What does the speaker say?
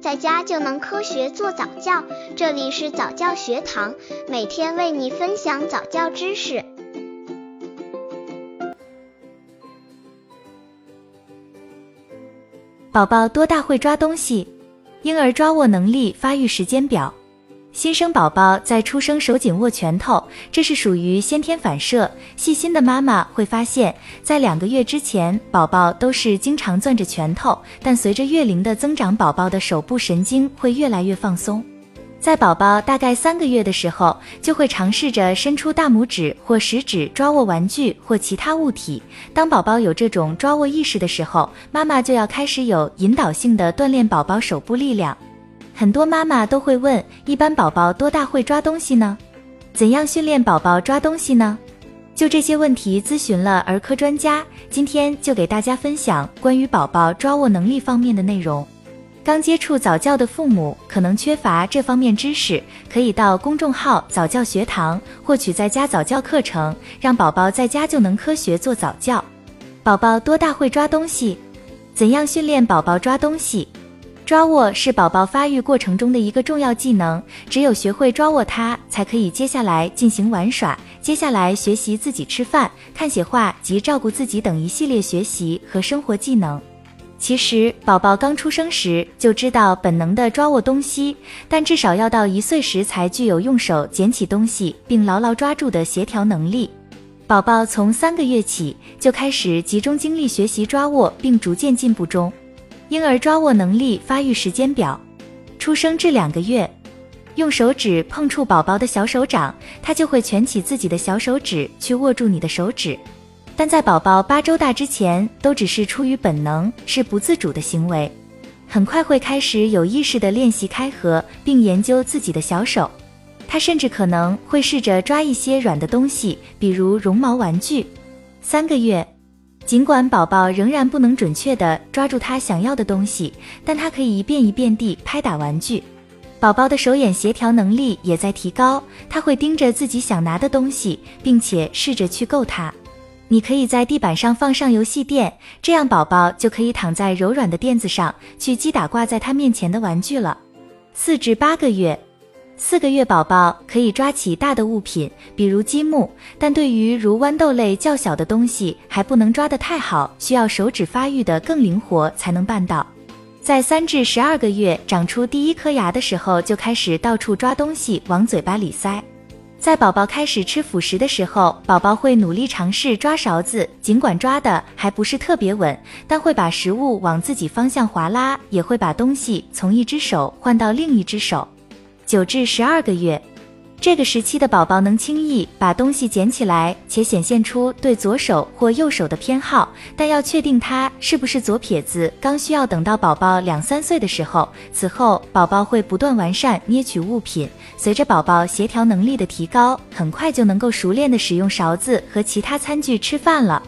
在家就能科学做早教。这里是早教学堂，每天为你分享早教知识。宝宝多大会抓东西？婴儿抓握能力发育时间表。新生宝宝在出生手紧握拳头，这是属于先天反射。细心的妈妈会发现，在两个月之前，宝宝都是经常攥着拳头，但随着月龄的增长，宝宝的手部神经会越来越放松。在宝宝大概三个月的时候，就会尝试着伸出大拇指或食指抓握玩具或其他物体。当宝宝有这种抓握意识的时候，妈妈就要开始有引导性的锻炼宝宝手部力量。很多妈妈都会问，一般宝宝多大会抓东西呢？怎样训练宝宝抓东西呢？就这些问题咨询了儿科专家，今天就给大家分享关于宝宝抓握能力方面的内容。刚接触早教的父母可能缺乏这方面知识，可以到公众号早教学堂获取在家早教课程，让宝宝在家就能科学做早教。宝宝多大会抓东西？怎样训练宝宝抓东西？抓握是宝宝发育过程中的一个重要技能，只有学会抓握它，才可以接下来进行玩耍，接下来学习自己吃饭、看写画及照顾自己等一系列学习和生活技能。其实，宝宝刚出生时就知道本能的抓握东西，但至少要到一岁时才具有用手捡起东西并牢牢抓住的协调能力。宝宝从三个月起就开始集中精力学习抓握，并逐渐进步中。婴儿抓握能力发育时间表：出生至两个月，用手指碰触宝宝的小手掌，他就会蜷起自己的小手指去握住你的手指。但在宝宝八周大之前，都只是出于本能，是不自主的行为。很快会开始有意识的练习开合，并研究自己的小手。他甚至可能会试着抓一些软的东西，比如绒毛玩具。三个月。尽管宝宝仍然不能准确地抓住他想要的东西，但他可以一遍一遍地拍打玩具。宝宝的手眼协调能力也在提高，他会盯着自己想拿的东西，并且试着去够它。你可以在地板上放上游戏垫，这样宝宝就可以躺在柔软的垫子上去击打挂在他面前的玩具了。四至八个月。四个月宝宝可以抓起大的物品，比如积木，但对于如豌豆类较小的东西还不能抓得太好，需要手指发育的更灵活才能办到。在三至十二个月长出第一颗牙的时候，就开始到处抓东西往嘴巴里塞。在宝宝开始吃辅食的时候，宝宝会努力尝试抓勺子，尽管抓的还不是特别稳，但会把食物往自己方向划拉，也会把东西从一只手换到另一只手。九至十二个月，这个时期的宝宝能轻易把东西捡起来，且显现出对左手或右手的偏好，但要确定他是不是左撇子，刚需要等到宝宝两三岁的时候。此后，宝宝会不断完善捏取物品。随着宝宝协调能力的提高，很快就能够熟练的使用勺子和其他餐具吃饭了。